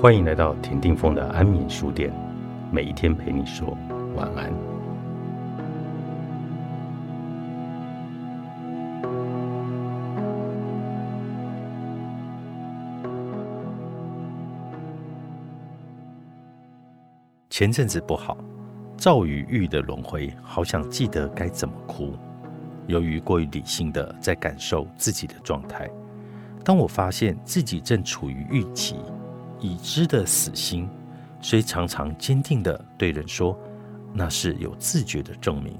欢迎来到田定峰的安眠书店，每一天陪你说晚安。前阵子不好，赵与玉的轮回，好想记得该怎么哭。由于过于理性的在感受自己的状态，当我发现自己正处于预期。已知的死心，虽常常坚定地对人说那是有自觉的证明，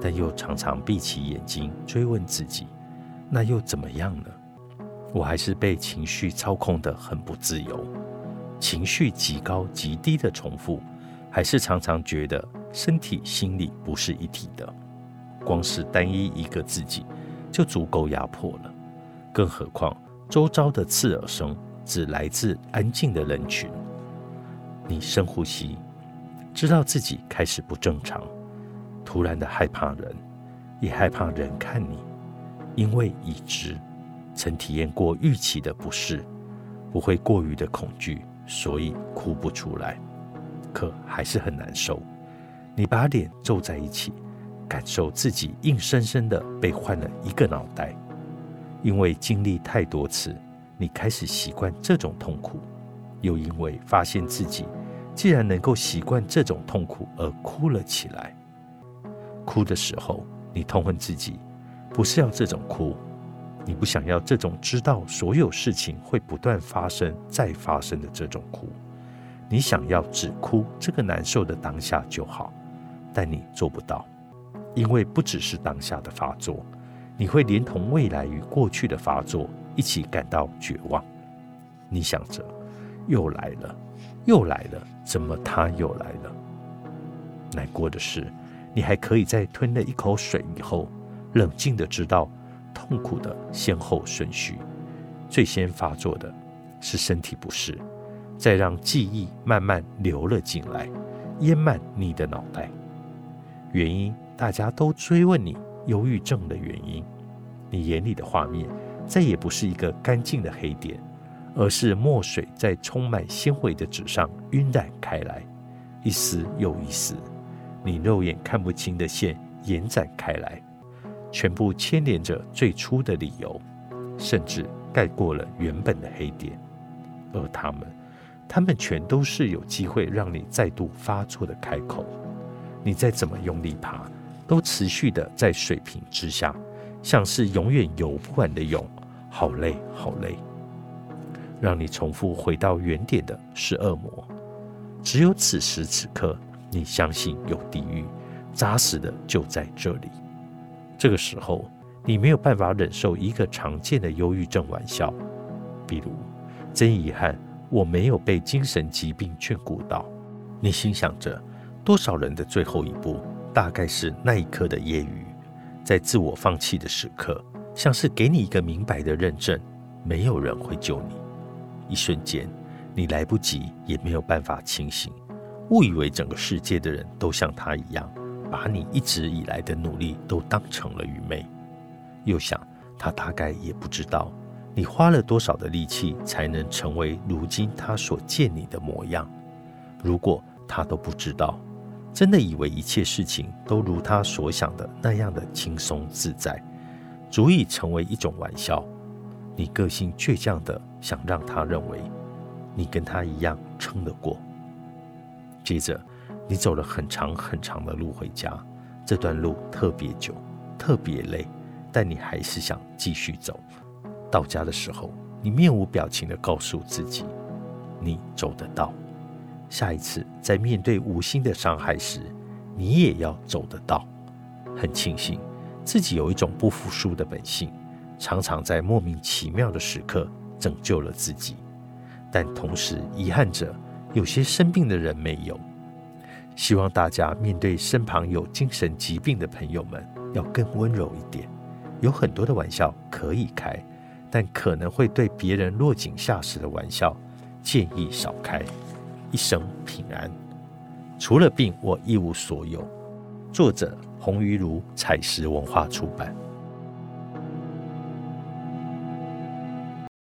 但又常常闭起眼睛追问自己，那又怎么样呢？我还是被情绪操控得很不自由，情绪极高极低的重复，还是常常觉得身体心理不是一体的，光是单一一个自己就足够压迫了，更何况周遭的刺耳声。只来自安静的人群。你深呼吸，知道自己开始不正常，突然的害怕人，也害怕人看你，因为已知曾体验过预期的不适，不会过于的恐惧，所以哭不出来，可还是很难受。你把脸皱在一起，感受自己硬生生的被换了一个脑袋，因为经历太多次。你开始习惯这种痛苦，又因为发现自己既然能够习惯这种痛苦而哭了起来。哭的时候，你痛恨自己，不是要这种哭，你不想要这种知道所有事情会不断发生再发生的这种哭，你想要只哭这个难受的当下就好，但你做不到，因为不只是当下的发作，你会连同未来与过去的发作。一起感到绝望，你想着，又来了，又来了，怎么他又来了？难过的是，你还可以在吞了一口水以后，冷静的知道痛苦的先后顺序。最先发作的是身体不适，再让记忆慢慢流了进来，淹满你的脑袋。原因大家都追问你忧郁症的原因，你眼里的画面。再也不是一个干净的黑点，而是墨水在充满纤维的纸上晕染开来，一丝又一丝，你肉眼看不清的线延展开来，全部牵连着最初的理由，甚至盖过了原本的黑点。而他们，他们全都是有机会让你再度发作的开口。你再怎么用力爬，都持续的在水平之下。像是永远游不完的泳，好累好累。让你重复回到原点的是恶魔。只有此时此刻，你相信有地狱，扎实的就在这里。这个时候，你没有办法忍受一个常见的忧郁症玩笑，比如真遗憾，我没有被精神疾病眷顾到。你心想着，多少人的最后一步，大概是那一刻的业余。在自我放弃的时刻，像是给你一个明白的认证，没有人会救你。一瞬间，你来不及，也没有办法清醒，误以为整个世界的人都像他一样，把你一直以来的努力都当成了愚昧。又想，他大概也不知道，你花了多少的力气才能成为如今他所见你的模样。如果他都不知道。真的以为一切事情都如他所想的那样的轻松自在，足以成为一种玩笑。你个性倔强的想让他认为你跟他一样撑得过。接着，你走了很长很长的路回家，这段路特别久，特别累，但你还是想继续走。到家的时候，你面无表情的告诉自己，你走得到。下一次在面对无心的伤害时，你也要走得到。很庆幸自己有一种不服输的本性，常常在莫名其妙的时刻拯救了自己，但同时遗憾着有些生病的人没有。希望大家面对身旁有精神疾病的朋友们，要更温柔一点。有很多的玩笑可以开，但可能会对别人落井下石的玩笑，建议少开。一生平安，除了病，我一无所有。作者：红鱼炉，采石文化出版。